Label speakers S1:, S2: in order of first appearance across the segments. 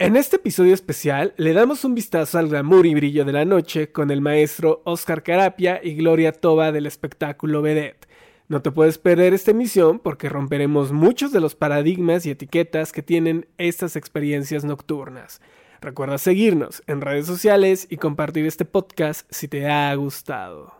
S1: En este episodio especial le damos un vistazo al glamour y brillo de la noche con el maestro Oscar Carapia y Gloria Toba del espectáculo Vedette. No te puedes perder esta emisión porque romperemos muchos de los paradigmas y etiquetas que tienen estas experiencias nocturnas. Recuerda seguirnos en redes sociales y compartir este podcast si te ha gustado.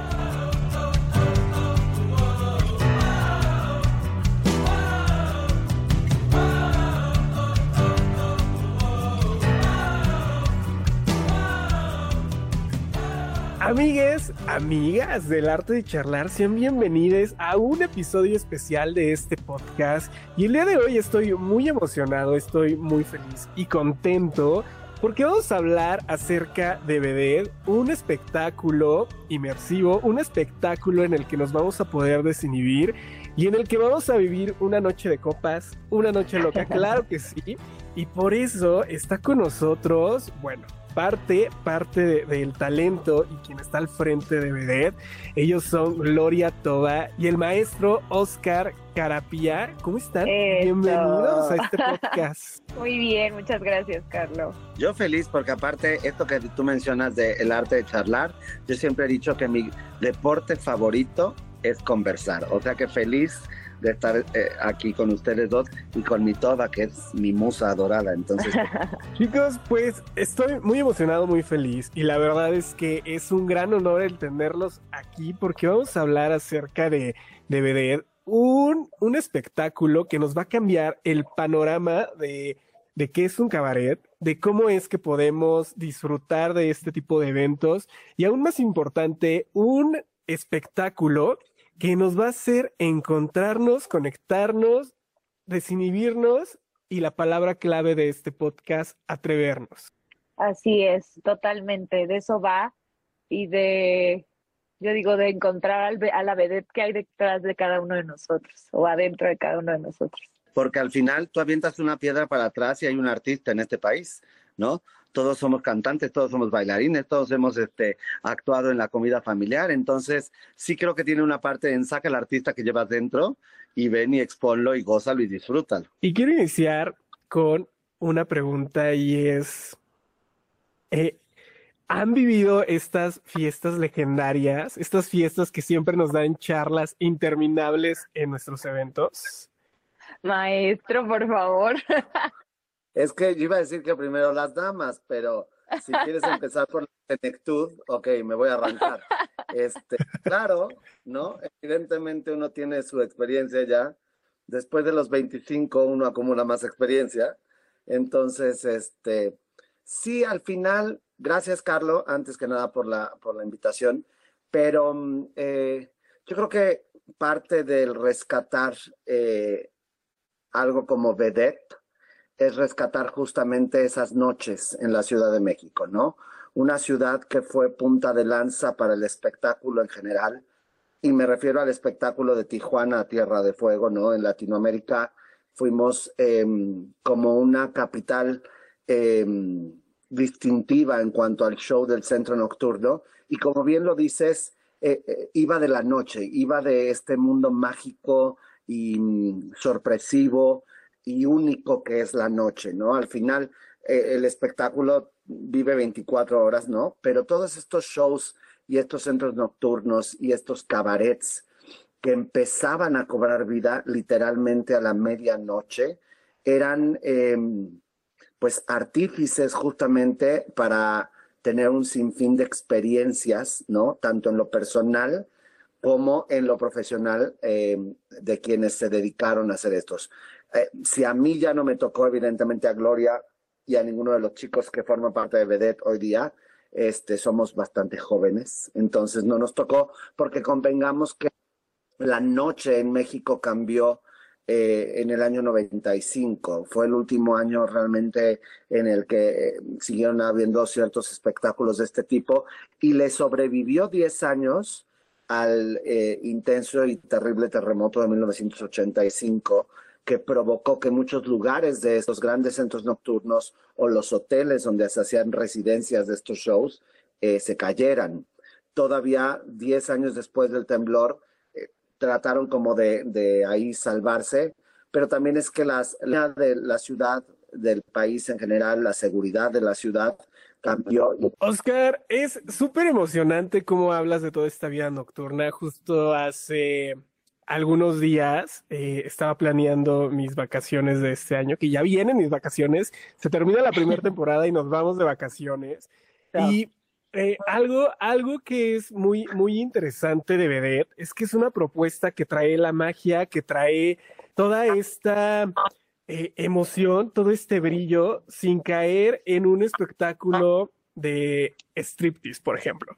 S1: Amigues, amigas del arte de charlar, sean bienvenidos a un episodio especial de este podcast. Y el día de hoy estoy muy emocionado, estoy muy feliz y contento porque vamos a hablar acerca de Vedette, un espectáculo inmersivo, un espectáculo en el que nos vamos a poder desinhibir y en el que vamos a vivir una noche de copas, una noche loca, claro que sí. Y por eso está con nosotros, bueno, parte, parte del talento y quien está al frente de Vedette. Ellos son Gloria Toba y el maestro Oscar Carapia. ¿Cómo están? Bienvenidos a este podcast.
S2: Muy bien, muchas gracias, Carlos.
S3: Yo feliz porque aparte esto que tú mencionas del arte de charlar, yo siempre he dicho que mi deporte favorito es conversar. O sea que feliz de estar eh, aquí con ustedes dos y con mi toda, que es mi musa adorada. Entonces,
S1: chicos, pues estoy muy emocionado, muy feliz y la verdad es que es un gran honor el tenerlos aquí porque vamos a hablar acerca de, de Vedette, un, un espectáculo que nos va a cambiar el panorama de, de qué es un cabaret, de cómo es que podemos disfrutar de este tipo de eventos y aún más importante, un espectáculo que nos va a hacer encontrarnos, conectarnos, desinhibirnos y la palabra clave de este podcast, atrevernos.
S2: Así es, totalmente, de eso va y de, yo digo, de encontrar al, a la vedette que hay detrás de cada uno de nosotros o adentro de cada uno de nosotros.
S3: Porque al final tú avientas una piedra para atrás y hay un artista en este país, ¿no? Todos somos cantantes, todos somos bailarines, todos hemos este, actuado en la comida familiar, entonces sí creo que tiene una parte en saca el artista que llevas dentro y ven y exponlo y gózalo y disfrútalo.
S1: Y quiero iniciar con una pregunta y es, eh, ¿han vivido estas fiestas legendarias, estas fiestas que siempre nos dan charlas interminables en nuestros eventos?
S2: Maestro, por favor.
S3: Es que yo iba a decir que primero las damas, pero si quieres empezar por la senectud, ok, me voy a arrancar. Este, claro, ¿no? Evidentemente uno tiene su experiencia ya. Después de los 25 uno acumula más experiencia. Entonces, este, sí, al final, gracias Carlos, antes que nada por la, por la invitación, pero mm, eh, yo creo que parte del rescatar eh, algo como vedette, es rescatar justamente esas noches en la Ciudad de México, ¿no? Una ciudad que fue punta de lanza para el espectáculo en general, y me refiero al espectáculo de Tijuana, Tierra de Fuego, ¿no? En Latinoamérica fuimos em, como una capital em, distintiva en cuanto al show del centro nocturno, y como bien lo dices, eh, eh, iba de la noche, iba de este mundo mágico y mm, sorpresivo, y único que es la noche, ¿no? Al final, eh, el espectáculo vive 24 horas, ¿no? Pero todos estos shows y estos centros nocturnos y estos cabarets que empezaban a cobrar vida literalmente a la medianoche, eran em, pues artífices justamente para tener un sinfín de experiencias, ¿no? Tanto en lo personal como en lo profesional em, de quienes se dedicaron a hacer estos. Eh, si a mí ya no me tocó, evidentemente a Gloria y a ninguno de los chicos que forman parte de Vedette hoy día, este, somos bastante jóvenes, entonces no nos tocó porque convengamos que la noche en México cambió eh, en el año 95. Fue el último año realmente en el que eh, siguieron habiendo ciertos espectáculos de este tipo y le sobrevivió 10 años al eh, intenso y terrible terremoto de 1985 que provocó que muchos lugares de estos grandes centros nocturnos o los hoteles donde se hacían residencias de estos shows se cayeran. Todavía 10 años después del temblor, trataron como de, de ahí salvarse, pero también es que las, la de la ciudad, del país en general, la seguridad de la ciudad cambió.
S1: Oscar, es súper emocionante cómo hablas de toda esta vida nocturna. Justo hace algunos días eh, estaba planeando mis vacaciones de este año, que ya vienen mis vacaciones, se termina la primera temporada y nos vamos de vacaciones. Y eh, algo, algo que es muy, muy interesante de Vedette es que es una propuesta que trae la magia, que trae toda esta eh, emoción, todo este brillo, sin caer en un espectáculo de striptease, por ejemplo.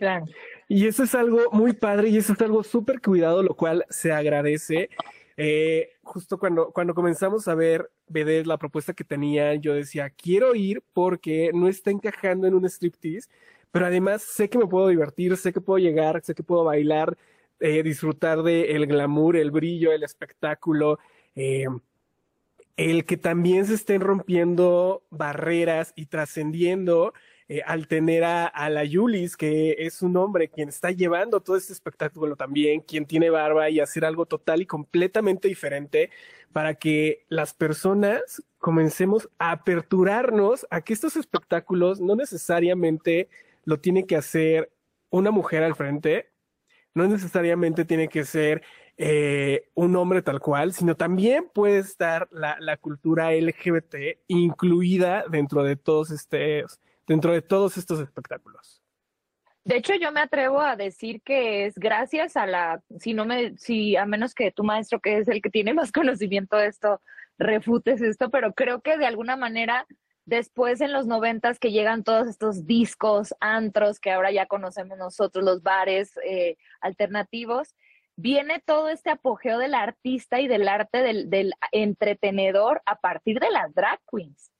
S2: Claro.
S1: Y eso es algo muy padre y eso es algo súper cuidado, lo cual se agradece. Eh, justo cuando, cuando comenzamos a ver BD, la propuesta que tenía, yo decía, quiero ir porque no está encajando en un striptease, pero además sé que me puedo divertir, sé que puedo llegar, sé que puedo bailar, eh, disfrutar del el glamour, el brillo, el espectáculo, eh, el que también se estén rompiendo barreras y trascendiendo eh, al tener a, la Yulis, que es un hombre quien está llevando todo este espectáculo también, quien tiene barba y hacer algo total y completamente diferente para que las personas comencemos a aperturarnos a que estos espectáculos no necesariamente lo tiene que hacer una mujer al frente, no necesariamente tiene que ser eh, un hombre tal cual, sino también puede estar la, la cultura LGBT incluida dentro de todos estos dentro de todos estos espectáculos.
S2: De hecho, yo me atrevo a decir que es gracias a la, si no me, si a menos que tu maestro, que es el que tiene más conocimiento de esto, refutes esto, pero creo que de alguna manera después en los noventas que llegan todos estos discos, antros que ahora ya conocemos nosotros, los bares eh, alternativos, viene todo este apogeo del artista y del arte del, del entretenedor a partir de las drag queens.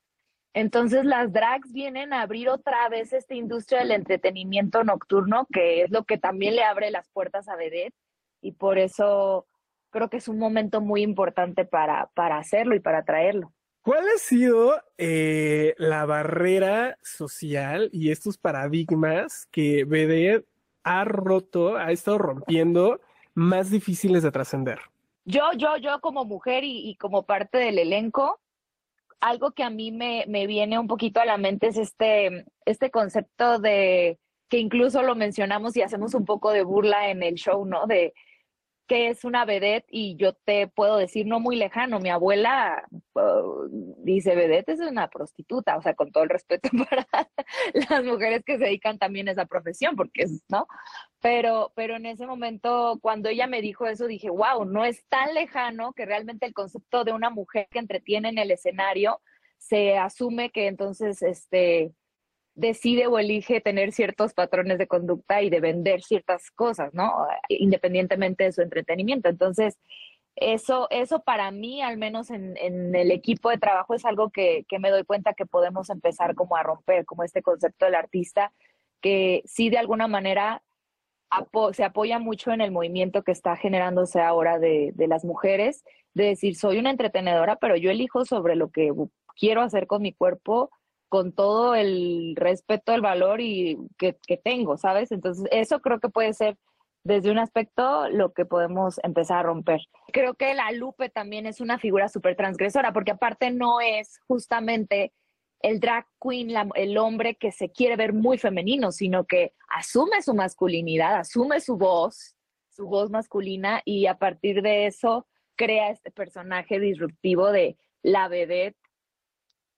S2: Entonces las drags vienen a abrir otra vez esta industria del entretenimiento nocturno, que es lo que también le abre las puertas a Vedette, y por eso creo que es un momento muy importante para, para hacerlo y para traerlo.
S1: ¿Cuál ha sido eh, la barrera social y estos paradigmas que Vedette ha roto, ha estado rompiendo, más difíciles de trascender?
S2: Yo, yo, yo como mujer y como parte del elenco, algo que a mí me, me viene un poquito a la mente es este, este concepto de que incluso lo mencionamos y hacemos un poco de burla en el show, ¿no? De que es una vedette y yo te puedo decir no muy lejano, mi abuela uh, dice vedette es una prostituta, o sea, con todo el respeto para las mujeres que se dedican también a esa profesión, porque es, ¿no? Pero, pero en ese momento, cuando ella me dijo eso, dije, wow, no es tan lejano que realmente el concepto de una mujer que entretiene en el escenario se asume que entonces, este, decide o elige tener ciertos patrones de conducta y de vender ciertas cosas, ¿no? Independientemente de su entretenimiento. Entonces, eso, eso para mí, al menos en, el equipo de trabajo, es algo que, me doy cuenta que podemos empezar como a romper, como este concepto del artista, que sí de alguna manera se apoya mucho en el movimiento que está generándose ahora de las mujeres, de decir, soy una entretenedora, pero yo elijo sobre lo que quiero hacer con mi cuerpo con todo el respeto, el valor y que, tengo, ¿sabes? Entonces, eso creo que puede ser desde un aspecto lo que podemos empezar a romper. Creo que la Lupe también es una figura súper transgresora, porque aparte no es justamente el drag queen, el hombre que se quiere ver muy femenino, sino que asume su masculinidad, asume su voz, su voz masculina, y a partir de eso crea este personaje disruptivo de la vedette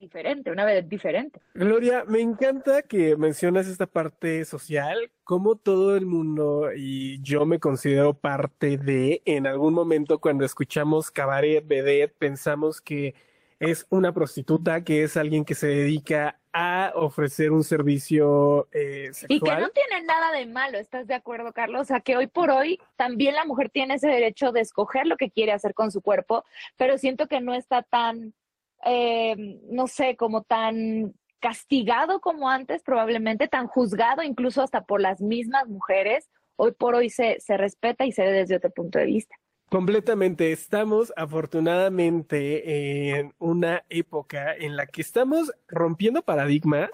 S2: diferente, una vez diferente.
S1: Gloria, me encanta que mencionas esta parte social, como todo el mundo, y yo me considero parte de, en algún momento cuando escuchamos cabaret, vedette, pensamos que es una prostituta, que es alguien que se dedica a ofrecer un servicio eh, sexual.
S2: Y que no tiene nada de malo, ¿estás de acuerdo, Carlos? O sea, que hoy por hoy también la mujer tiene ese derecho de escoger lo que quiere hacer con su cuerpo, pero siento que no está tan, eh, no sé, como tan castigado como antes, probablemente tan juzgado incluso hasta por las mismas mujeres. Hoy por hoy se, se respeta y se ve desde otro punto de vista.
S1: Completamente. Estamos afortunadamente en una época en la que estamos rompiendo paradigmas,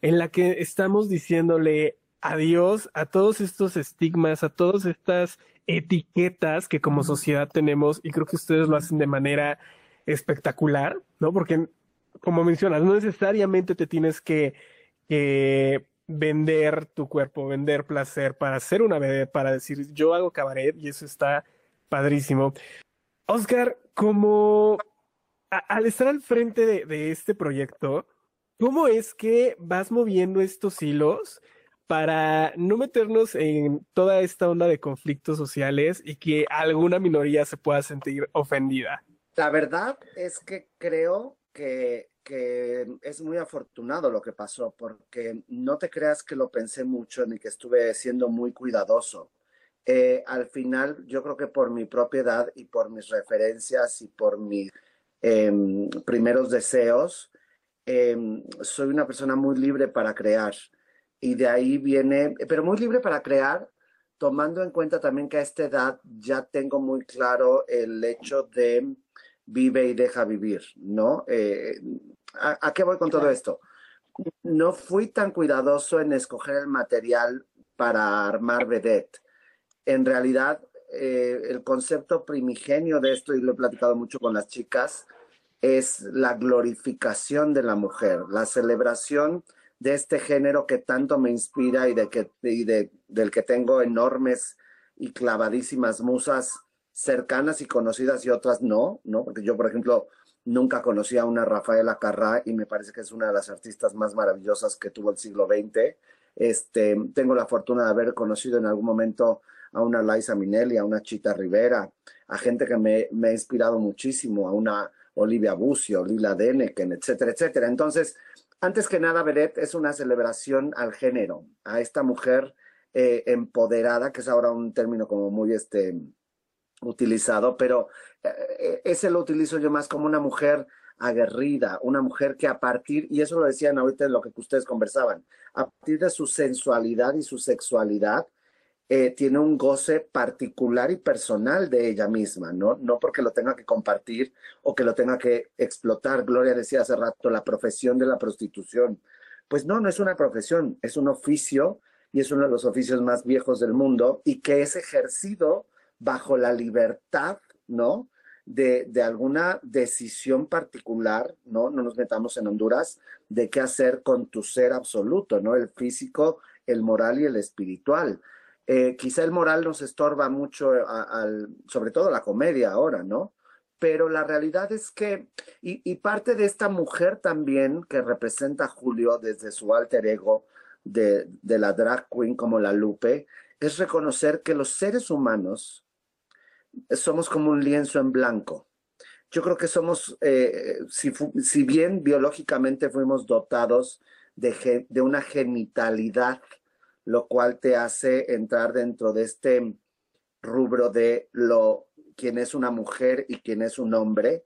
S1: en la que estamos diciéndole adiós a todos estos estigmas, a todas estas etiquetas que como sociedad tenemos y creo que ustedes lo hacen de manera espectacular, ¿no? Porque como mencionas, no necesariamente te tienes que, vender tu cuerpo, vender placer para hacer una vedette, para decir yo hago cabaret y eso está Padrísimo. Oscar, como al estar al frente de, este proyecto, ¿cómo es que vas moviendo estos hilos para no meternos en toda esta onda de conflictos sociales y que alguna minoría se pueda sentir ofendida?
S3: La verdad es que creo que, que, es muy afortunado lo que pasó, porque no te creas que lo pensé mucho ni que estuve siendo muy cuidadoso. Eh, al final yo creo que por mi propiedad y por mis referencias y por mis em, primeros deseos, em, soy una persona muy libre para crear. Y de ahí viene, pero muy libre para crear, tomando en cuenta también que a esta edad ya tengo muy claro el hecho de vive y deja vivir, ¿no? Eh, ¿a, ¿a, qué voy con todo esto? No fui tan cuidadoso en escoger el material para armar vedette en realidad eh, el concepto primigenio de esto, y lo he platicado mucho con las chicas, es la glorificación de la mujer, la celebración de este género que tanto me inspira y, de que, y de, del que tengo enormes y clavadísimas musas cercanas y conocidas y otras no, ¿no? Porque yo, por ejemplo, nunca conocí a una Rafaela Carrá y me parece que es una de las artistas más maravillosas que tuvo el siglo XX. Este, tengo la fortuna de haber conocido en algún momento a una Liza Minnelli, a una Chita Rivera, a gente que me, me ha inspirado muchísimo, a una Olivia Bucio, Lila Deneken, etcétera, etcétera. Entonces, antes que nada, Beret es una celebración al género, a esta mujer eh, empoderada, que es ahora un término como muy este, utilizado, pero eh, ese lo utilizo yo más como una mujer aguerrida, una mujer que a partir, y eso lo decían ahorita en lo que ustedes conversaban, a partir de su sensualidad y su sexualidad, eh, tiene un goce particular y personal de ella misma, ¿no? No porque lo tenga que compartir o que lo tenga que explotar. Gloria decía hace rato, la profesión de la prostitución. Pues no, no es una profesión, es un oficio y es uno de los oficios más viejos del mundo y que es ejercido bajo la libertad, ¿no? De, de, alguna decisión particular, ¿no? No nos metamos en Honduras, de qué hacer con tu ser absoluto, ¿no? El físico, el moral y el espiritual. Eh, quizá el moral nos estorba mucho, eh, sobre todo la comedia ahora, ¿no? Pero la realidad es que, y, parte de esta mujer también que representa a Julio desde su alter ego de, de la drag queen como la Lupe, es reconocer que los seres humanos somos como un lienzo en blanco. Yo creo que somos, eh, si, bien biológicamente fuimos dotados de, de una genitalidad lo cual te hace entrar dentro de este rubro de lo quién es una mujer y quién es un hombre.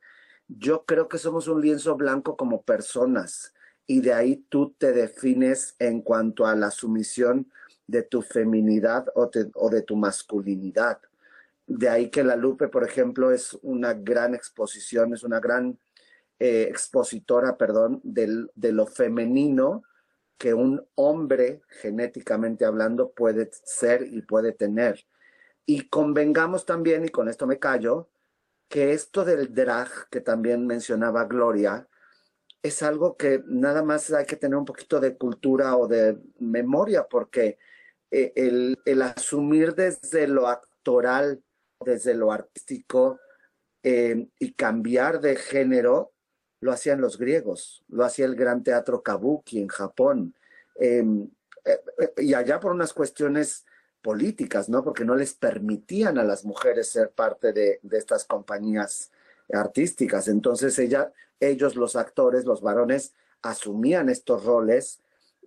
S3: Yo creo que somos un lienzo blanco como personas y de ahí tú te defines en cuanto a la sumisión de tu feminidad o, de tu masculinidad. De ahí que la Lupe, por ejemplo, es una gran exposición, es una gran eh, expositora, perdón, de lo femenino que un hombre, genéticamente hablando, puede ser y puede tener. Y convengamos también, y con esto me callo, que esto del drag que también mencionaba Gloria, es algo que nada más hay que tener un poquito de cultura o de memoria, porque eh, el, el asumir desde lo actoral, desde lo artístico eh, y cambiar de género, lo hacían los griegos, lo hacía el gran teatro kabuki en Japón, em, eh, eh, y allá por unas cuestiones políticas, ¿no? Porque no les permitían a las mujeres ser parte de, estas compañías artísticas. Entonces ella, ellos los actores, los varones, asumían estos roles,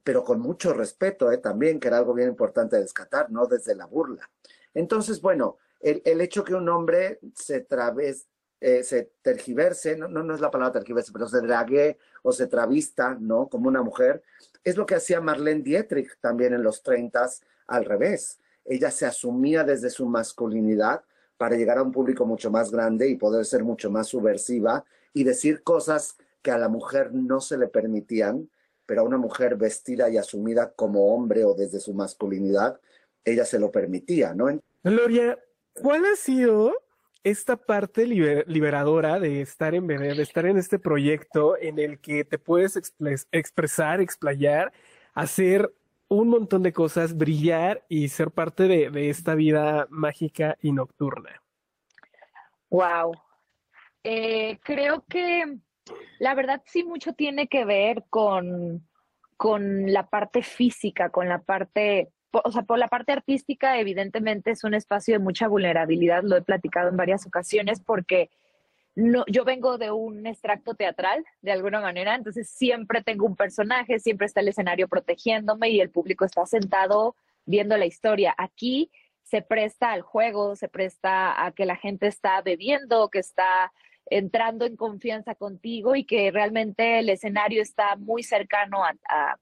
S3: pero con mucho respeto ¿eh? también, que era algo bien importante de descatar, no desde la burla. Entonces, bueno, el, el hecho que un hombre se traves, eh, se tergiverse, no, no, no, es la palabra tergiverse, pero se drague o se travista, ¿no? Como una mujer, es lo que hacía Marlene Dietrich también en los 30 al revés. Ella se asumía desde su masculinidad para llegar a un público mucho más grande y poder ser mucho más subversiva y decir cosas que a la mujer no se le permitían, pero a una mujer vestida y asumida como hombre o desde su masculinidad, ella se lo permitía, ¿no?
S1: Gloria, ¿cuál ha sido esta parte liberadora de estar en BD, de estar en este proyecto en el que te puedes expresar, explayar, hacer un montón de cosas, brillar y ser parte de, esta vida mágica y nocturna?
S2: Wow. Eh, creo que la verdad sí mucho tiene que ver con, con la parte física, con la parte o sea, por la parte artística, evidentemente es un espacio de mucha vulnerabilidad, lo he platicado en varias ocasiones, porque no, yo vengo de un extracto teatral, de alguna manera, entonces siempre tengo un personaje, siempre está el escenario protegiéndome y el público está sentado viendo la historia. Aquí se presta al juego, se presta a que la gente está bebiendo, que está entrando en confianza contigo y que realmente el escenario está muy cercano a, a,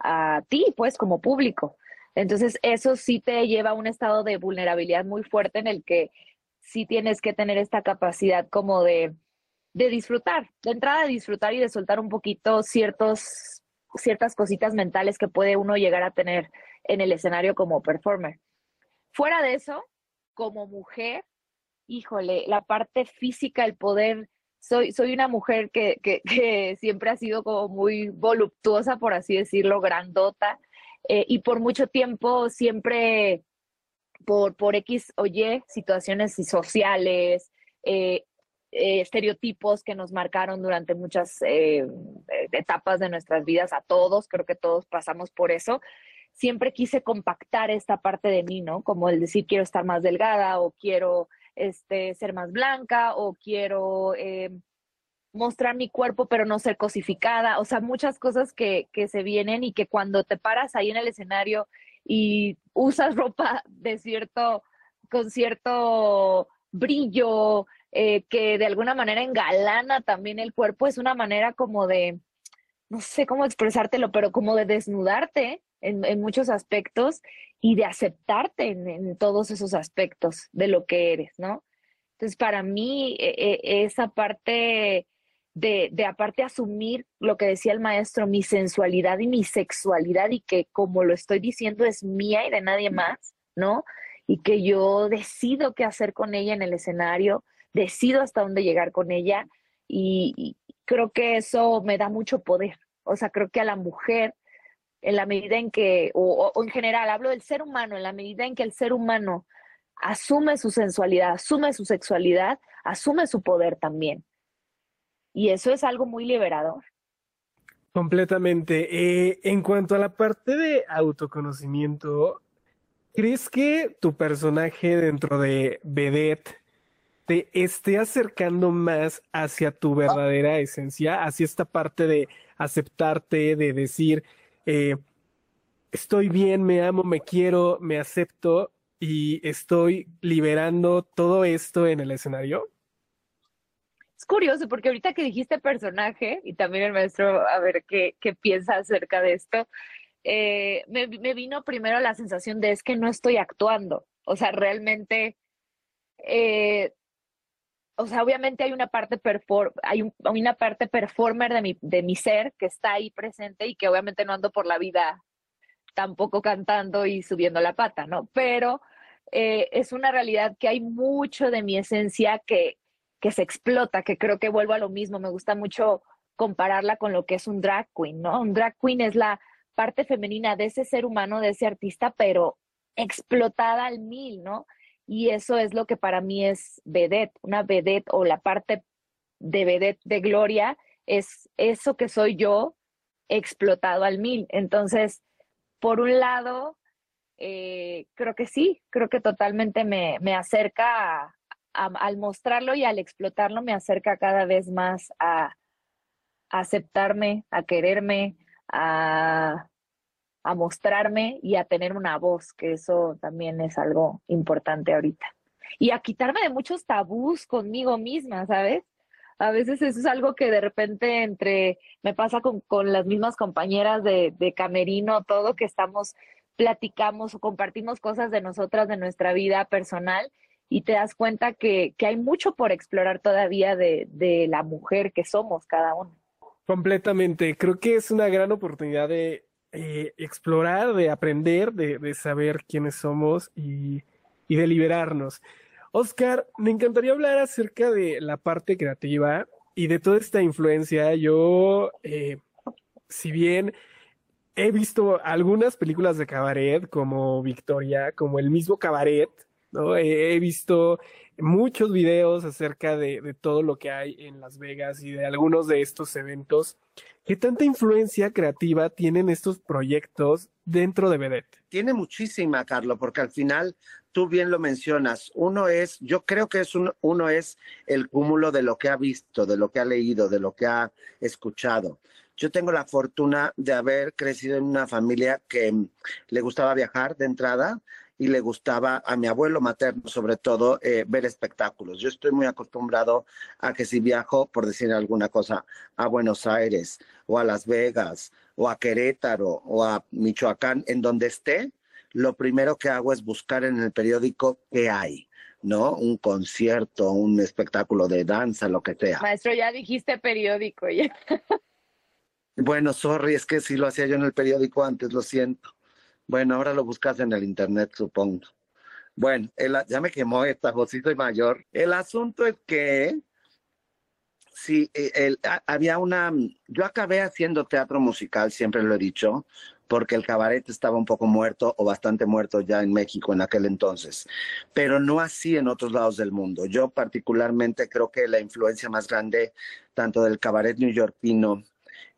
S2: a ti, pues como público. Entonces, eso sí te lleva a un estado de vulnerabilidad muy fuerte en el que sí tienes que tener esta capacidad como de, de disfrutar, de entrada de disfrutar y de soltar un poquito ciertos, ciertas cositas mentales que puede uno llegar a tener en el escenario como performer. Fuera de eso, como mujer, híjole, la parte física, el poder, soy, soy una mujer que, que, que siempre ha sido como muy voluptuosa, por así decirlo, grandota. Eh, y por mucho tiempo siempre por, por X o Y situaciones sociales, eh, eh, estereotipos que nos marcaron durante muchas etapas de nuestras vidas, a todos, creo que todos pasamos por eso. Siempre quise compactar esta parte de mí, ¿no? Como el decir quiero estar más delgada o quiero este, ser más blanca o quiero mostrar mi cuerpo pero no ser cosificada, o sea, muchas cosas que, que se vienen y que cuando te paras ahí en el escenario y usas ropa de cierto, con cierto brillo, eh, que de alguna manera engalana también el cuerpo, es una manera como de, no sé cómo expresártelo, pero como de desnudarte en, muchos aspectos y de aceptarte en, en, todos esos aspectos de lo que eres, ¿no? Entonces, para mí, e, e, esa parte de, de aparte asumir lo que decía el maestro, mi sensualidad y mi sexualidad y que como lo estoy diciendo es mía y de nadie más, ¿no? Y que yo decido qué hacer con ella en el escenario, decido hasta dónde llegar con ella y, creo que eso me da mucho poder. O sea, creo que a la mujer, en la medida en que, o, o en general, hablo del ser humano, en la medida en que el ser humano asume su sensualidad, asume su sexualidad, asume su poder también. Y eso es algo muy liberador.
S1: Completamente. Eh, en cuanto a la parte de autoconocimiento, ¿crees que tu personaje dentro de Vedette te esté acercando más hacia tu verdadera esencia, hacia esta parte de aceptarte, de decir, eh, estoy bien, me amo, me quiero, me acepto y estoy liberando todo esto en el escenario?
S2: Curioso porque ahorita que dijiste personaje, y también el maestro, a ver qué, qué piensa acerca de esto, eh, me, me, vino primero la sensación de es que no estoy actuando. O sea, realmente, eh, o sea, obviamente hay una parte un, hay, una parte performer de mi, de mi ser que está ahí presente y que obviamente no ando por la vida tampoco cantando y subiendo la pata, ¿no? Pero eh, es una realidad que hay mucho de mi esencia que, que se explota, que creo que vuelvo a lo mismo, me gusta mucho compararla con lo que es un drag queen, ¿no? Un drag queen es la parte femenina de ese ser humano, de ese artista, pero explotada al mil, ¿no? Y eso es lo que para mí es vedette, una vedette o la parte de vedette de Gloria es eso que soy yo explotado al mil. Entonces, por un lado, eh, creo que sí, creo que totalmente me, me acerca a, al mostrarlo y al explotarlo me acerca cada vez más a, aceptarme, a quererme, a, mostrarme y a tener una voz, que eso también es algo importante ahorita. Y a quitarme de muchos tabús conmigo misma, ¿sabes? A veces eso es algo que de repente entre, me pasa con, con las mismas compañeras de, de camerino, todo que estamos, platicamos o compartimos cosas de nosotras, de nuestra vida personal, y te das cuenta que, que hay mucho por explorar todavía de, de la mujer que somos cada uno.
S1: Completamente. Creo que es una gran oportunidad de eh, explorar, de aprender, de, de, saber quiénes somos y, y de liberarnos. Oscar, me encantaría hablar acerca de la parte creativa y de toda esta influencia. Yo, eh, si bien he visto algunas películas de cabaret como Victoria, como el mismo cabaret, He, visto muchos videos acerca de, todo lo que hay en Las Vegas y de algunos de estos eventos. ¿Qué tanta influencia creativa tienen estos proyectos dentro de Vedette?
S3: Tiene muchísima, Carlos, porque al final tú bien lo mencionas. Uno es, yo creo que es un, uno es el cúmulo de lo que ha visto, de lo que ha leído, de lo que ha escuchado. Yo tengo la fortuna de haber crecido en una familia que le gustaba viajar de entrada, y le gustaba a mi abuelo materno, sobre todo, eh, ver espectáculos. Yo estoy muy acostumbrado a que si viajo, por decir alguna cosa, a Buenos Aires o a Las Vegas o a Querétaro o a Michoacán, en donde esté, lo primero que hago es buscar en el periódico qué hay. ¿no? Un concierto, un espectáculo de danza, lo que sea.
S2: Maestro, ya dijiste periódico. Ya.
S3: Bueno, sorry, es que sí lo hacía yo en el periódico antes, lo siento. Bueno, ahora lo buscas en el internet, supongo. Bueno, el, ya me quemó esta, José, soy mayor. El asunto es que sí, el, había una. Yo acabé haciendo teatro musical, siempre lo he dicho, porque el cabaret estaba un poco muerto o bastante muerto ya en México en aquel entonces, pero no así en otros lados del mundo. Yo particularmente creo que la influencia más grande tanto del cabaret neoyorquino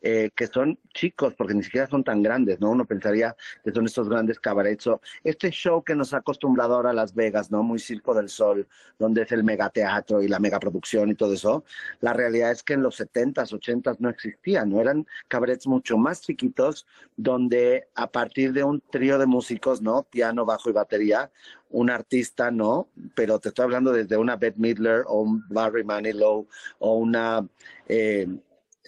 S3: eh, que son chicos, porque ni siquiera son tan grandes, ¿no? Uno pensaría que son estos grandes cabarets. Este show que nos ha acostumbrado ahora a Las Vegas, ¿no? Muy Circo del Sol, donde es el megateatro y la megaproducción y todo eso, la realidad es que en los 70s, 80s no existían, ¿no? Eran cabarets mucho más chiquitos, donde a partir de un trío de músicos, ¿no? Piano, bajo y batería, un artista, ¿no? Pero te estoy hablando desde una Bette Midler o un Barry Manilow o una... Eh,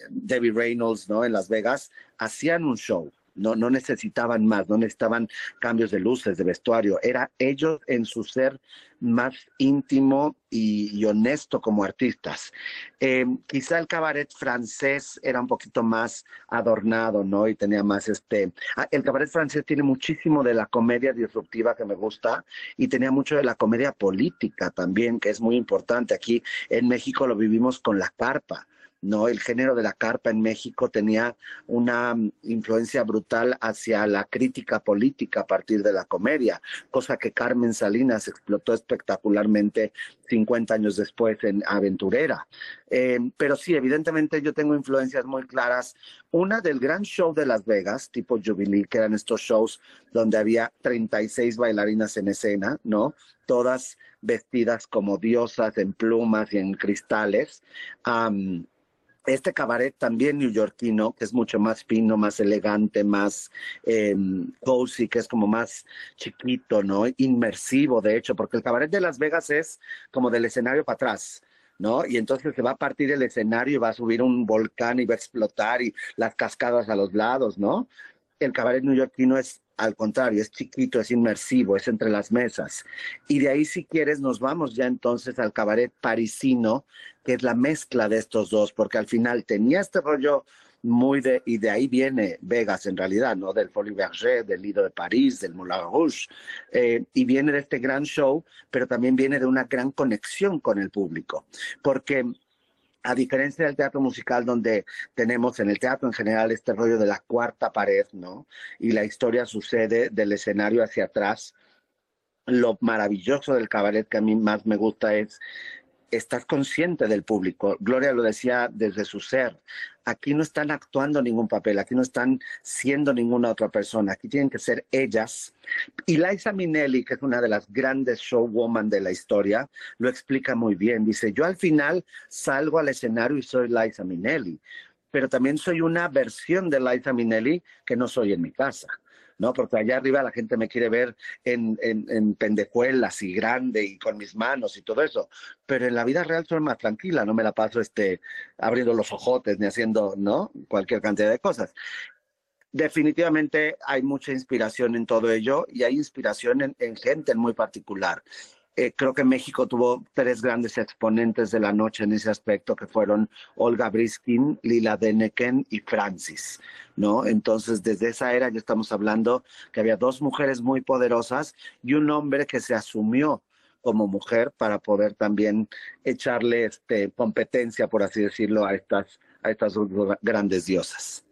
S3: Debbie Reynolds, ¿no? En Las Vegas, hacían un show. No, no necesitaban más, no necesitaban cambios de luces, de vestuario. Era ellos en su ser más íntimo y, honesto como artistas. Eh, quizá el cabaret francés era un poquito más adornado, ¿no? Y tenía más este... Ah, el cabaret francés tiene muchísimo de la comedia disruptiva que me gusta y tenía mucho de la comedia política también, que es muy importante. Aquí en México lo vivimos con la carpa. ¿No? El género de la carpa en México tenía una influencia brutal hacia la crítica política a partir de la comedia, cosa que Carmen Salinas explotó espectacularmente 50 años después en Aventurera. Eh, pero sí, evidentemente yo tengo influencias muy claras. Una del gran show de Las Vegas, tipo Jubilee, que eran estos shows donde había 36 bailarinas en escena, ¿no? Todas vestidas como diosas en plumas y en cristales. Este cabaret también neoyorquino, que es mucho más fino, más elegante, más eh, cozy, que es como más chiquito, ¿no? Inmersivo, de hecho, porque el cabaret de Las Vegas es como del escenario para atrás. ¿no? Y entonces se va a partir el escenario y va a subir un volcán y va a explotar y las cascadas a los lados, ¿no? El cabaret neoyorquino es al contrario, es chiquito, es inmersivo, es entre las mesas. Y de ahí, si quieres, nos vamos ya entonces al cabaret parisino, que es la mezcla de estos dos, porque al final tenía este rollo muy de, y de ahí viene Vegas en realidad, ¿no? Del Folie Berger, del Lido de París, del Moulin Rouge, eh, y viene de este gran show, pero también viene de una gran conexión con el público, porque a diferencia del teatro musical donde tenemos en el teatro en general este rollo de la cuarta pared, ¿no? Y la historia sucede del escenario hacia atrás. Lo maravilloso del cabaret que a mí más me gusta es estás consciente del público. Gloria lo decía desde su ser. Aquí no están actuando ningún papel, aquí no están siendo ninguna otra persona, aquí tienen que ser ellas. Y Liza Minnelli, que es una de las grandes showwoman de la historia, lo explica muy bien. Dice, yo al final salgo al escenario y soy Liza Minnelli pero también soy una versión de Liza Minnelli que no soy en mi casa. ¿No? Porque allá arriba la gente me quiere ver en, en, en, pendejuelas y grande y con mis manos y todo eso. Pero en la vida real soy más tranquila, no me la paso este, abriendo los ojotes ni haciendo, ¿no? Cualquier cantidad de cosas. Definitivamente hay mucha inspiración en todo ello y hay inspiración en, en gente muy particular. Eh, creo que México tuvo tres grandes exponentes de la noche en ese aspecto, que fueron Olga Briskin, Lila Deneken y Francis, ¿no? Entonces, desde esa era ya estamos hablando que había dos mujeres muy poderosas y un hombre que se asumió como mujer para poder también echarle este, competencia, por así decirlo, a estas, a estas grandes diosas.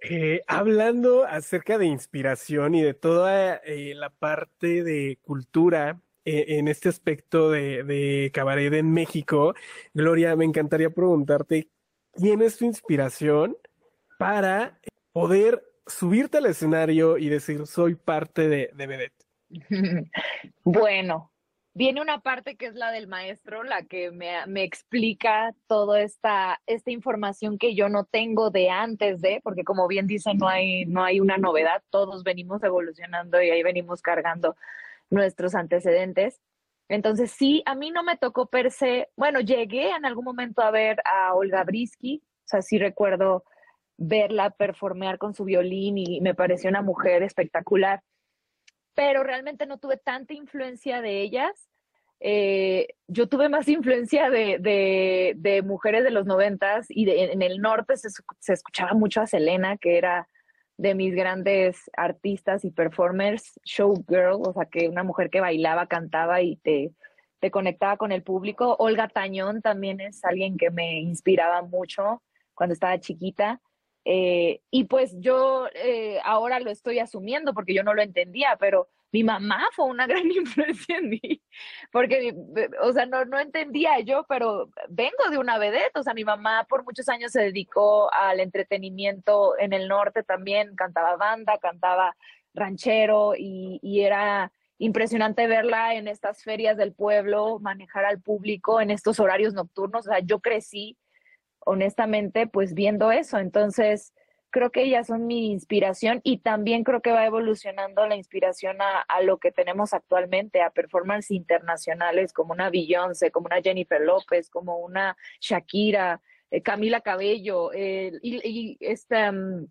S1: Eh, hablando acerca de inspiración y de toda eh, la parte de cultura eh, en este aspecto de, de cabaret en México. Gloria, me encantaría preguntarte, ¿quién es tu inspiración para poder subirte al escenario y decir, soy parte de, de?
S2: Bueno, viene una parte que es la del maestro, la que me, me, explica toda esta, esta información que yo no tengo de antes de, porque como bien dice, no hay, no hay una novedad, todos venimos evolucionando y ahí venimos cargando nuestros antecedentes. Entonces, sí, a mí no me tocó per se, bueno, llegué en algún momento a ver a Olga Brisky, o sea, sí recuerdo verla performear con su violín y me pareció una mujer espectacular, pero realmente no tuve tanta influencia de ellas. Eh, yo tuve más influencia de, de, mujeres de los noventas y en el norte se, se escuchaba mucho a Selena, que era de mis grandes artistas y performers, showgirl, o sea, que una mujer que bailaba, cantaba y te, te conectaba con el público. Olga Tañón también es alguien que me inspiraba mucho cuando estaba chiquita. Eh, y pues yo eh, ahora lo estoy asumiendo porque yo no lo entendía, pero mi mamá fue una gran influencia en mí, porque, o sea, no, no entendía yo, pero vengo de una vedette, o sea, mi mamá por muchos años se dedicó al entretenimiento en el norte también, cantaba banda, cantaba ranchero y, y era impresionante verla en estas ferias del pueblo, manejar al público en estos horarios nocturnos, o sea, yo crecí honestamente pues viendo eso, entonces creo que ellas son mi inspiración y también creo que va evolucionando la inspiración a, a lo que tenemos actualmente, a performances internacionales como una Beyoncé, como una Jennifer López, como una Shakira, eh, Camila Cabello eh, y, y, esta um,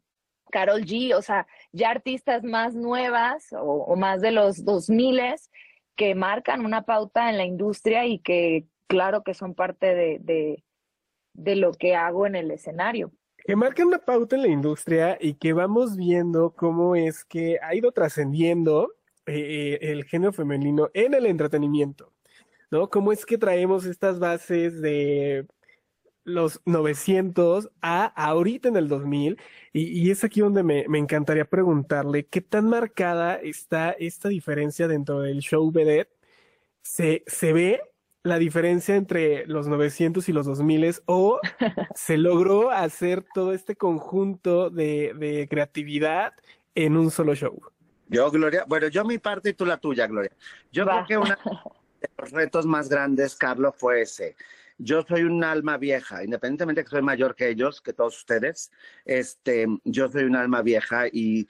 S2: Carol G, o sea, ya artistas más nuevas o, o más de los 2000 que marcan una pauta en la industria y que claro que son parte de, de, de lo que hago en el escenario
S1: que marcan una pauta en la industria y que vamos viendo cómo es que ha ido trascendiendo eh, el género femenino en el entretenimiento, ¿no? Cómo es que traemos estas bases de los 900 a ahorita en el 2000 y, y es aquí donde me, me, encantaría preguntarle qué tan marcada está esta diferencia dentro del show vedette. Se, se ve la diferencia entre los 900 y los 2000 o se logró hacer todo este conjunto de, de, creatividad en un solo show?
S3: Yo, Gloria, bueno, yo mi parte y tú la tuya, Gloria. Yo Va. creo que uno de los retos más grandes, Carlos, fue ese. Yo soy un alma vieja, independientemente de que soy mayor que ellos, que todos ustedes, este, yo soy un alma vieja y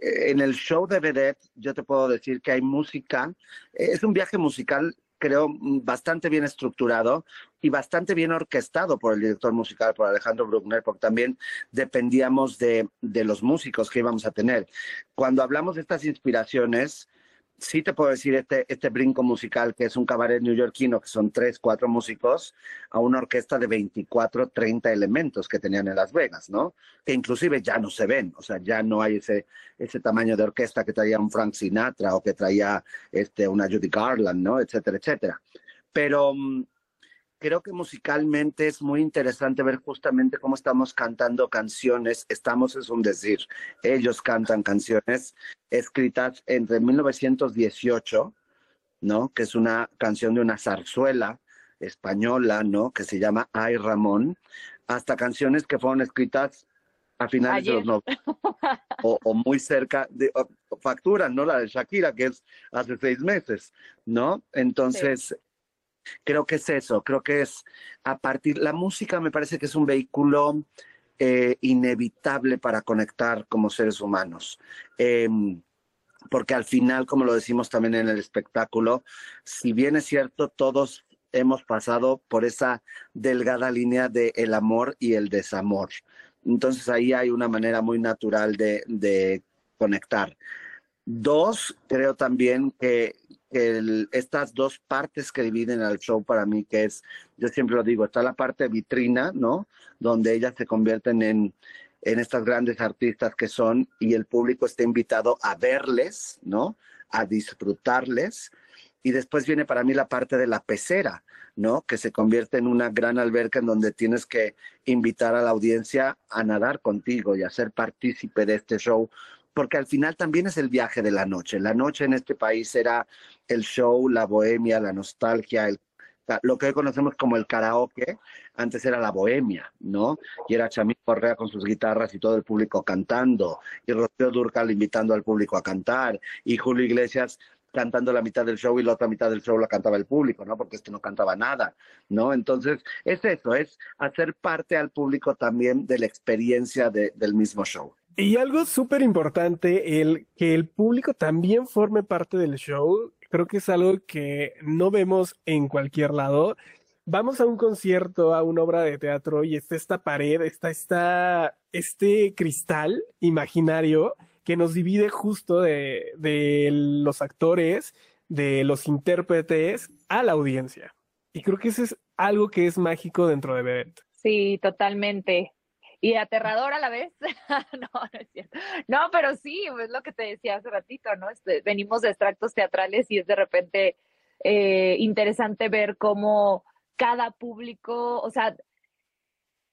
S3: eh, en el show de Vedette yo te puedo decir que hay música, es un viaje musical creo, bastante bien estructurado y bastante bien orquestado por el director musical, por Alejandro Bruckner, porque también dependíamos de, de los músicos que íbamos a tener. Cuando hablamos de estas inspiraciones, sí te puedo decir este, este brinco musical que es un cabaret neoyorquino, que son tres, cuatro músicos, a una orquesta de 24, 30 elementos que tenían en Las Vegas, ¿no? Que inclusive ya no se ven, o sea, ya no hay ese, ese tamaño de orquesta que traía un Frank Sinatra o que traía este, una Judy Garland, ¿no? Etcétera, etcétera. Pero mm, creo que musicalmente es muy interesante ver justamente cómo estamos cantando canciones, estamos es un decir, ellos cantan canciones escritas entre 1918, ¿no? Que es una canción de una zarzuela española, ¿no? Que se llama Ay Ramón, hasta canciones que fueron escritas a finales Ayer. de los 90 o, o, muy cerca de facturan, ¿no? La de Shakira, que es hace seis meses, ¿no? Entonces, sí creo que es eso, creo que es a partir, la música me parece que es un vehículo eh, inevitable para conectar como seres humanos. Em, porque al final, como lo decimos también en el espectáculo, si bien es cierto, todos hemos pasado por esa delgada línea de el amor y el desamor. Entonces ahí hay una manera muy natural de, de conectar. Dos, creo también que, estas dos partes que dividen al show para mí, que es, yo siempre lo digo, está la parte vitrina, ¿no? Donde ellas se convierten en, en estas grandes artistas que son y el público está invitado a verles, ¿no? A disfrutarles. Y después viene para mí la parte de la pecera, ¿no? Que se convierte en una gran alberca en donde tienes que invitar a la audiencia a nadar contigo y a ser partícipe de este show porque al final también es el viaje de la noche. La noche en este país era el show, la bohemia, la nostalgia, lo que hoy conocemos como el karaoke, antes era la bohemia, ¿no? Y era Chamín Correa con sus guitarras y todo el público cantando, y Rocío Durcal invitando al público a cantar, y Julio Iglesias cantando la mitad del show y la otra mitad del show la cantaba el público, ¿no? Porque este no cantaba nada, ¿no? Entonces, es eso, es hacer parte al público también de la experiencia del mismo show.
S1: Y algo súper importante, el que el público también forme parte del show, creo que es algo que no vemos en cualquier lado. Vamos a un concierto, a una obra de teatro y está esta pared, está, está este cristal imaginario que nos divide justo de, de los actores, de los intérpretes a la audiencia. Y creo que eso es algo que es mágico dentro de Bebet.
S2: Sí, totalmente y aterrador a la vez. no, no es cierto. No, pero sí, es lo que te decía hace ratito, ¿no? Este, venimos de extractos teatrales y es de repente eh, interesante ver cómo cada público, o sea,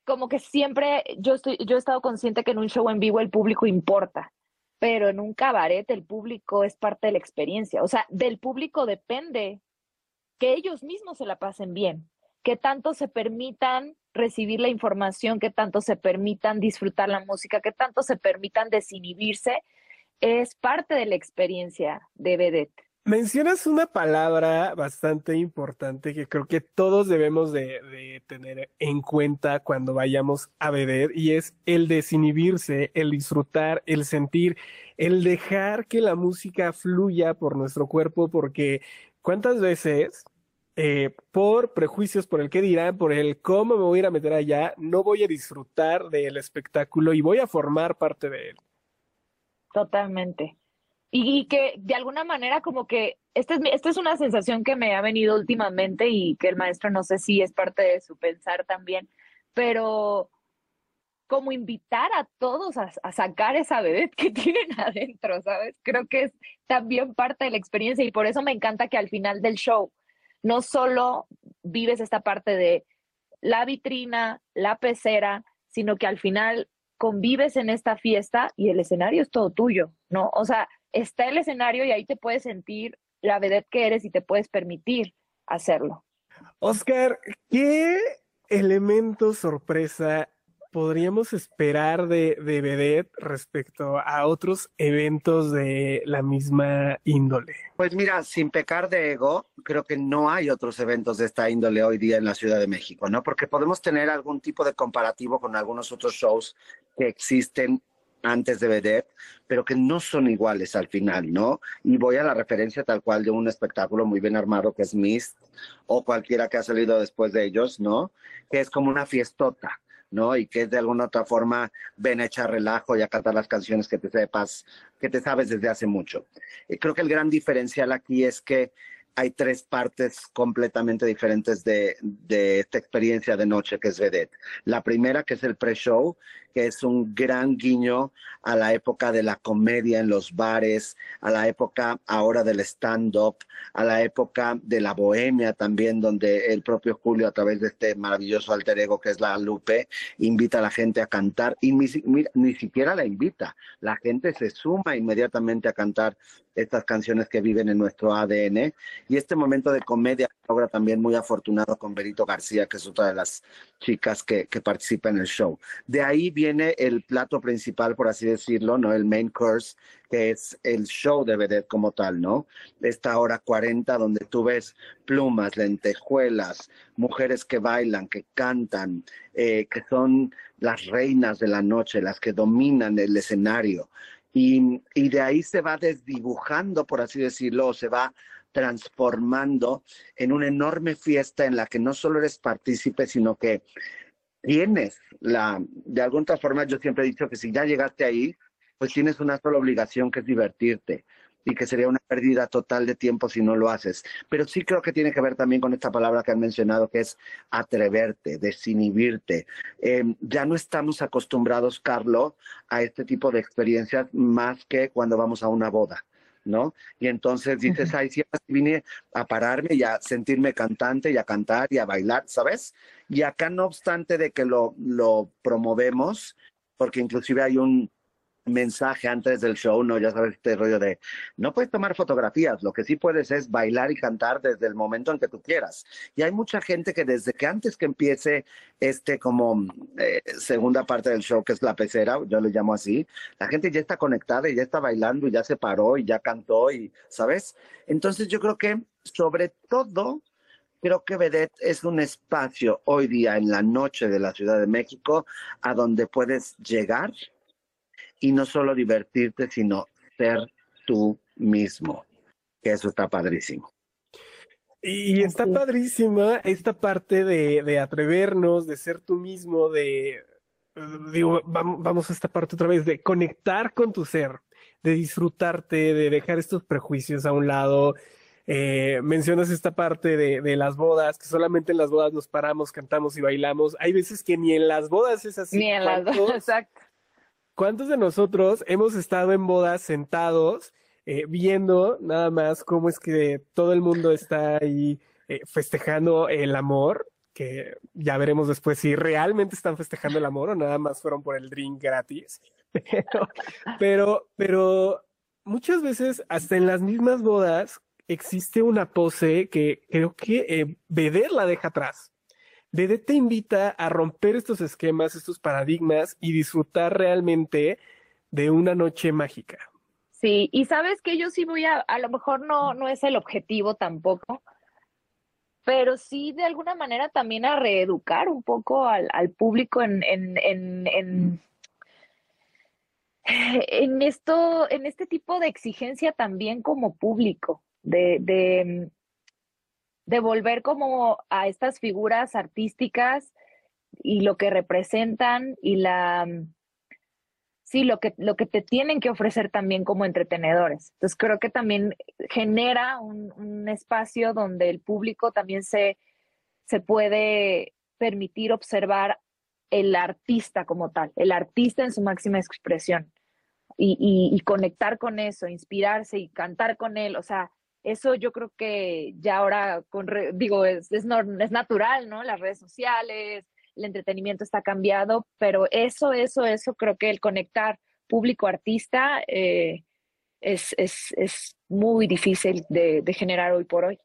S2: como que siempre yo estoy, yo he estado consciente que en un show en vivo el público importa, pero en un cabaret el público es parte de la experiencia. O sea, del público depende que ellos mismos se la pasen bien, que tanto se permitan recibir la información, que tanto se permitan disfrutar la música, que tanto se permitan desinhibirse, es parte de la experiencia de Vedette.
S1: Mencionas una palabra bastante importante que creo que todos debemos de, tener en cuenta cuando vayamos a Vedette y es el desinhibirse, el disfrutar, el sentir, el dejar que la música fluya por nuestro cuerpo porque cuántas veces eh, por prejuicios, por el qué dirán, por el cómo me voy a ir a meter allá, no voy a disfrutar del espectáculo y voy a formar parte de él.
S2: Totalmente. Y, que de alguna manera como que esta es, esta es una sensación que me ha venido últimamente y que el maestro no sé si es parte de su pensar también, pero como invitar a todos a, a, sacar esa bebé que tienen adentro, ¿sabes? Creo que es también parte de la experiencia y por eso me encanta que al final del show no solo vives esta parte de la vitrina, la pecera, sino que al final convives en esta fiesta y el escenario es todo tuyo, ¿no? O sea, está el escenario y ahí te puedes sentir la vedette que eres y te puedes permitir hacerlo.
S1: Oscar, ¿qué elemento sorpresa podríamos esperar de, de respecto a otros eventos de la misma índole?
S3: Pues mira, sin pecar de ego, creo que no hay otros eventos de esta índole hoy día en la Ciudad de México, ¿no? Porque podemos tener algún tipo de comparativo con algunos otros shows que existen antes de Vedette, pero que no son iguales al final, ¿no? Y voy a la referencia tal cual de un espectáculo muy bien armado que es Mist o cualquiera que ha salido después de ellos, ¿no? Que es como una fiestota, ¿no? Y que es de alguna otra forma ven a echar relajo y a cantar las canciones que te sepas, que te sabes desde hace mucho. Y creo que el gran diferencial aquí es que hay tres partes completamente diferentes de, de, esta experiencia de noche que es Vedette. La primera, que es el pre-show, que es un gran guiño a la época de la comedia en los bares, a la época ahora del stand-up, a la época de la bohemia también, donde el propio Julio, a través de este maravilloso alter ego que es la Lupe, invita a la gente a cantar y ni, ni siquiera la invita. La gente se suma inmediatamente a cantar estas canciones que viven en nuestro ADN. Y este momento de comedia logra también muy afortunado con Berito García, que es otra de las chicas que, que participa en el show. De ahí viene el plato principal, por así decirlo, ¿no? El main course, que es el show de vedette como tal, ¿no? Esta hora 40 donde tú ves plumas, lentejuelas, mujeres que bailan, que cantan, eh, que son las reinas de la noche, las que dominan el escenario. Y, y de ahí se va desdibujando, por así decirlo, se va transformando en una enorme fiesta en la que no solo eres partícipe, sino que tienes la, de alguna forma yo siempre he dicho que si ya llegaste ahí, pues tienes una sola obligación que es divertirte y que sería una pérdida total de tiempo si no lo haces. Pero sí creo que tiene que ver también con esta palabra que han mencionado, que es atreverte, desinhibirte. Eh, ya no estamos acostumbrados, Carlos, a este tipo de experiencias más que cuando vamos a una boda. ¿no? Y entonces dices, ay, sí, vine a pararme y a sentirme cantante y a cantar y a bailar, ¿sabes? Y acá no obstante de que lo, lo promovemos, porque inclusive hay un, mensaje antes del show, no, ya sabes este rollo de no puedes tomar fotografías, lo que sí puedes es bailar y cantar desde el momento en que tú quieras. Y hay mucha gente que desde que antes que empiece este como eh, segunda parte del show, que es la pecera, yo le llamo así, la gente ya está conectada y ya está bailando y ya se paró y ya cantó y, ¿sabes? Entonces yo creo que sobre todo creo que Vedette es un espacio hoy día en la noche de la Ciudad de México a donde puedes llegar y no solo divertirte, sino ser tú mismo, que eso está padrísimo.
S1: Y está padrísima esta parte de, de atrevernos, de ser tú mismo, de, digo, vamos a esta parte otra vez, de conectar con tu ser, de disfrutarte, de dejar estos prejuicios a un lado. Eh, mencionas esta parte de, de, las bodas, que solamente en las bodas nos paramos, cantamos y bailamos. Hay veces que ni en las bodas es así.
S2: Ni en las bodas, exacto.
S1: ¿Cuántos de nosotros hemos estado en bodas sentados eh, viendo nada más cómo es que todo el mundo está ahí eh, festejando el amor? Que ya veremos después si realmente están festejando el amor o nada más fueron por el drink gratis. Pero, pero, pero muchas veces, hasta en las mismas bodas, existe una pose que creo que eh, Beder la deja atrás. Dede te invita a romper estos esquemas, estos paradigmas y disfrutar realmente de una noche mágica.
S2: Sí, y sabes que yo sí voy a, a lo mejor no, no es el objetivo tampoco, pero sí de alguna manera también a reeducar un poco al, al público en, en, en, en, esto, en este tipo de exigencia también como público, de, de volver como a estas figuras artísticas y lo que representan y la sí lo que lo que te tienen que ofrecer también como entretenedores. Entonces creo que también genera un, un espacio donde el público también se se puede permitir observar el artista como tal el artista en su máxima expresión y, y, y conectar con eso inspirarse y cantar con él. O sea eso yo creo que ya ahora, con digo, es, es, es natural, ¿no? Las redes sociales, el entretenimiento está cambiado, pero eso, eso, eso, creo que el conectar público-artista eh, es, es, es, muy difícil de, de, generar hoy por hoy.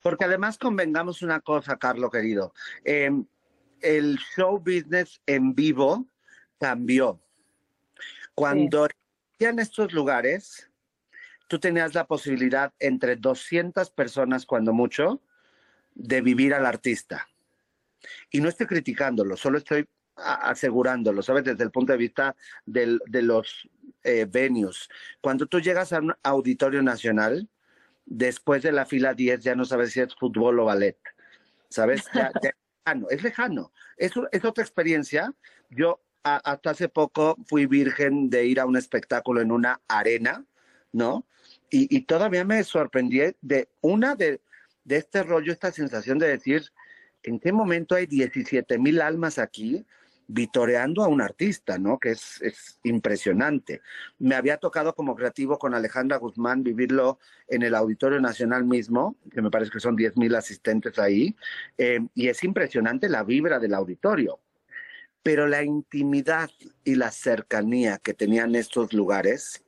S3: Porque además convengamos una cosa, Carlos querido, eh, el show business en vivo cambió. Cuando sí. en estos lugares, tú tenías la posibilidad entre 200 personas, cuando mucho, de vivir al artista. Y no estoy criticándolo, solo estoy asegurándolo, ¿sabes? Desde el punto de vista del, de los eh, venues. Cuando tú llegas a un auditorio nacional, después de la fila 10 ya no sabes si es fútbol o ballet, ¿sabes? Es lejano, es otra experiencia. Yo hasta hace poco fui virgen de ir a un espectáculo en una arena, ¿no? Y, todavía me sorprendí de una de, de este rollo, esta sensación de decir, ¿en qué momento hay 17 mil almas aquí? vitoreando a un artista, ¿no? Que es, es, impresionante. Me había tocado como creativo con Alejandra Guzmán vivirlo en el Auditorio Nacional mismo, que me parece que son 10 mil asistentes ahí, eh, y es impresionante la vibra del auditorio. Pero la intimidad y la cercanía que tenían estos lugares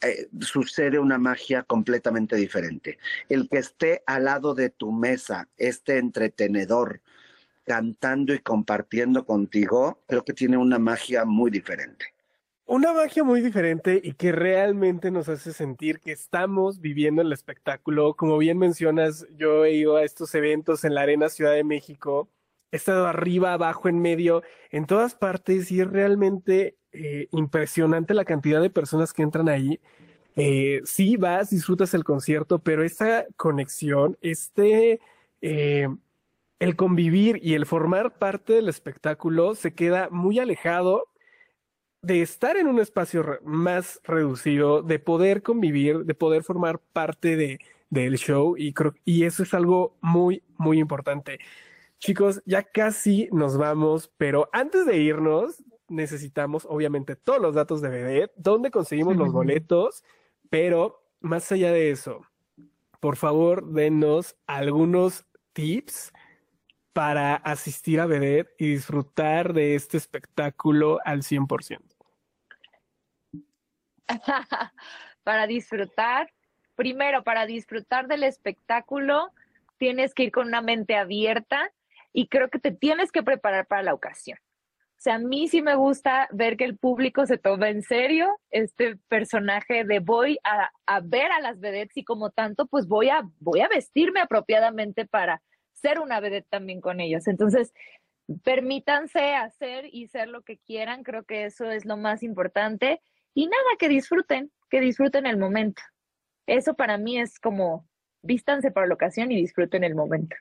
S3: eh, sucede una magia completamente diferente. El que esté al lado de tu mesa, este entretenedor, cantando y compartiendo contigo, creo que tiene una magia muy diferente.
S1: Una magia muy diferente y que realmente nos hace sentir que estamos viviendo el espectáculo. Como bien mencionas, yo he ido a estos eventos en la Arena Ciudad de México he estado arriba, abajo, en medio, en todas partes y realmente eh, impresionante la cantidad de personas que entran ahí. Eh, sí, vas, disfrutas el concierto, pero esta conexión, este, eh, el convivir y el formar parte del espectáculo se queda muy alejado de estar en un espacio más reducido, de poder convivir, de poder formar parte de, del show y creo, y eso es algo muy, muy importante. Chicos, ya casi nos vamos, pero antes de irnos, necesitamos obviamente todos los datos de Vedette, dónde conseguimos los boletos, pero más allá de eso, por favor, denos algunos tips para asistir a Vedette y disfrutar de este espectáculo al 100%.
S2: para disfrutar, primero, para disfrutar del espectáculo, tienes que ir con una mente abierta y creo que te tienes que preparar para la ocasión. O sea, a mí sí me gusta ver que el público se toma en serio este personaje de voy a, ver a las vedettes y como tanto, pues voy a, voy a vestirme apropiadamente para ser una vedette también con ellos. Entonces, permítanse hacer y ser lo que quieran, creo que eso es lo más importante. Y nada, que disfruten, que disfruten el momento. Eso para mí es como, vístanse para la ocasión y disfruten el momento.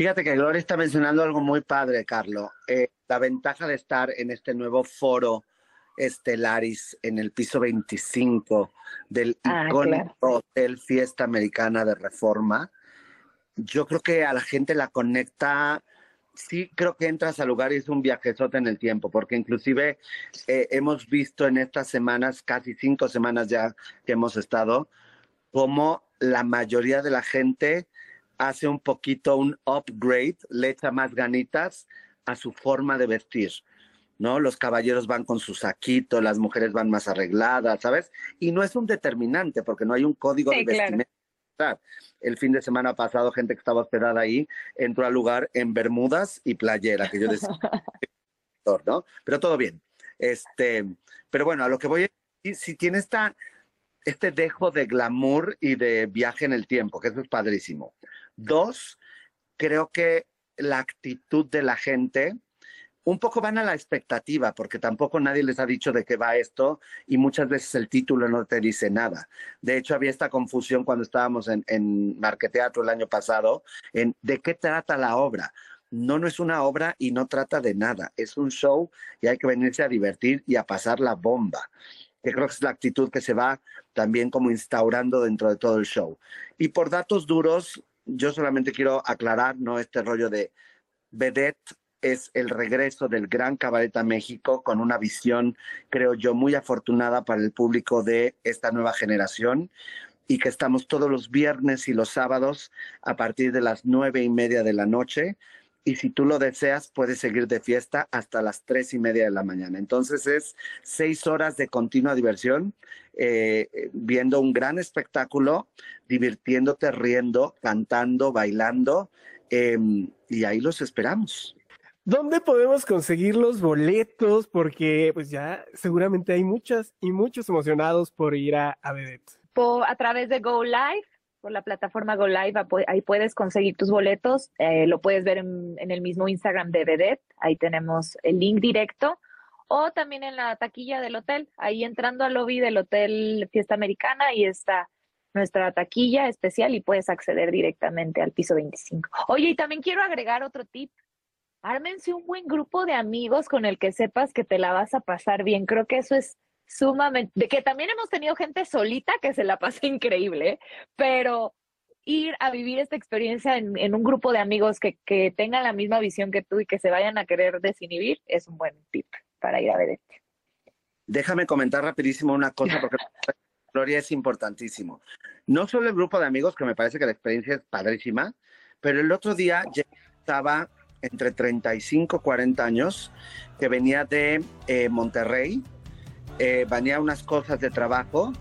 S3: Fíjate que Gloria está mencionando algo muy padre, Carlos. Eh, la ventaja de estar en este nuevo foro Estelaris en el piso 25 del ah, icónico Hotel Fiesta Americana de Reforma. Yo creo que a la gente la conecta sí creo que entras al lugar y es un viajezote en el tiempo, porque inclusive eh, hemos visto en estas semanas, casi cinco semanas ya que hemos estado, como la mayoría de la gente hace un poquito un upgrade, le echa más ganitas a su forma de vestir. ¿no? Los caballeros van con su saquito, las mujeres van más arregladas, ¿sabes? Y no es un determinante, porque no hay un código de vestimenta. El fin de semana pasado, gente que estaba hospedada ahí entró al lugar en bermudas y playera, que yo decía, ¿no? Pero todo bien. Este, pero bueno, a lo que voy es, si tiene esta, este dejo de glamour y de viaje en el tiempo, que eso es padrísimo. Dos, creo que la actitud de la gente, un poco van a la expectativa, porque tampoco nadie les ha dicho de qué va esto y muchas veces el título no te dice nada. De hecho, había esta confusión cuando estábamos en, en Marqueteatro el año pasado, en de qué trata la obra. No, no es una obra y no trata de nada. Es un show y hay que venirse a divertir y a pasar la bomba que creo que es la actitud que se va también como instaurando dentro de todo el show. Y por datos duros, yo solamente quiero aclarar, ¿no? Este rollo de vedette es el regreso del Gran Cabaret a México con una visión, creo yo, muy afortunada para el público de esta nueva generación y que estamos todos los viernes y los sábados a partir de las nueve y media de la noche. Y si tú lo deseas, puedes seguir de fiesta hasta las tres y media de la mañana. Entonces es seis horas de continua diversión, eh, viendo un gran espectáculo, divirtiéndote, riendo, cantando, bailando. Em, y ahí los esperamos.
S1: ¿Dónde podemos conseguir los boletos? Porque pues ya seguramente hay muchas y muchos emocionados por ir a, a
S2: a través de Go Live, por la plataforma Go Live, ahí puedes conseguir tus boletos. Eh, lo puedes ver en, el mismo Instagram de Vedette, ahí tenemos el link directo. O también en la taquilla del hotel, ahí entrando al lobby del Hotel Fiesta Americana, y está nuestra taquilla especial y puedes acceder directamente al piso 25. Oye, y también quiero agregar otro tip ármense un buen grupo de amigos con el que sepas que te la vas a pasar bien. Creo que eso es sumamente, de que también hemos tenido gente solita que se la pasa increíble, pero ir a vivir esta experiencia en, un grupo de amigos que, que, tengan la misma visión que tú y que se vayan a querer desinhibir es un buen tip para ir a ver este.
S3: Déjame comentar rapidísimo una cosa porque Gloria es importantísimo. No solo el grupo de amigos, que me parece que la experiencia es padrísima, pero el otro día estaba entre 35 y 40 años, que venía de eh, Monterrey, eh, venía unas cosas de trabajo,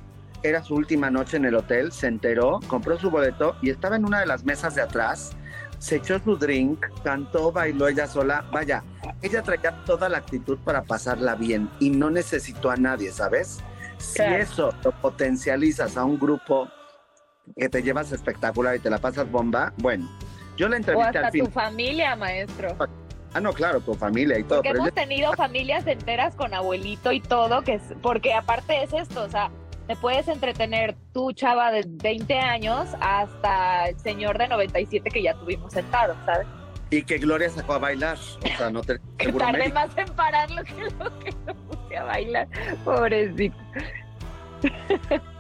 S3: era su última noche en el hotel, se enteró, compró su boleto y estaba en una de las mesas de atrás, se echó su drink, cantó, bailó ella sola, vaya, ella traía toda la actitud para pasarla bien y no necesitó a nadie, ¿sabes? Si eso lo potencializas a un grupo que te llevas espectacular y te la pasas bomba, bueno, yo la entrevisté
S2: o hasta tu familia, maestro.
S3: Ah, no, claro, con familia y todo.
S2: Porque hemos tenido familias enteras con abuelito y todo, que es, porque aparte es esto, o sea, te puedes entretener tú, chava de 20 años, hasta el señor de 97 que ya tuvimos sentado, ¿sabes?
S3: Y que Gloria sacó a bailar. O sea, no te.
S2: Que tardé más en pararlo que lo que lo puse a bailar. Pobrecito.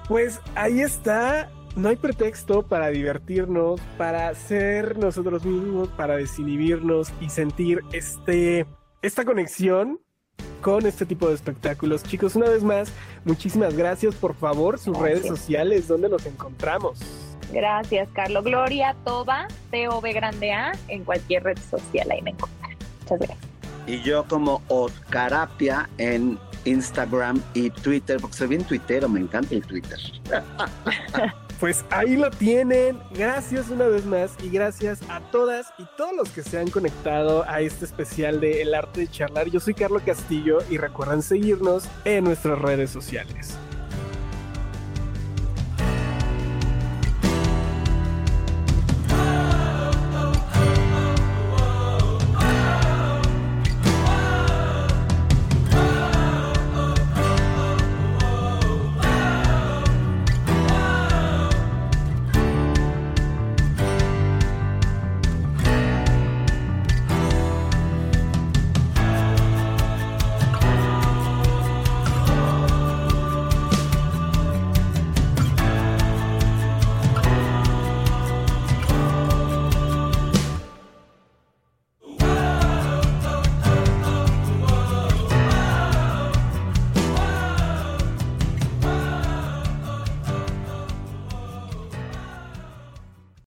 S1: Pues ahí está. No hay pretexto para divertirnos, para ser nosotros mismos, para desinhibirnos y sentir este, esta conexión con este tipo de espectáculos. Chicos, una vez más, muchísimas gracias. Por favor, sus redes sociales, ¿dónde los encontramos?
S2: Gracias, Carlos. Gloria Toba, T-O-B grande A, en cualquier red social ahí me encuentran. Muchas gracias.
S3: Y yo como Oscarapia en Instagram y Twitter, porque soy bien tuitero, me encanta el Twitter.
S1: Pues ahí lo tienen. Gracias una vez más y gracias a todas y todos los que se han conectado a este especial de El arte de charlar. Yo soy Carlos Castillo y recuerden seguirnos en nuestras redes sociales.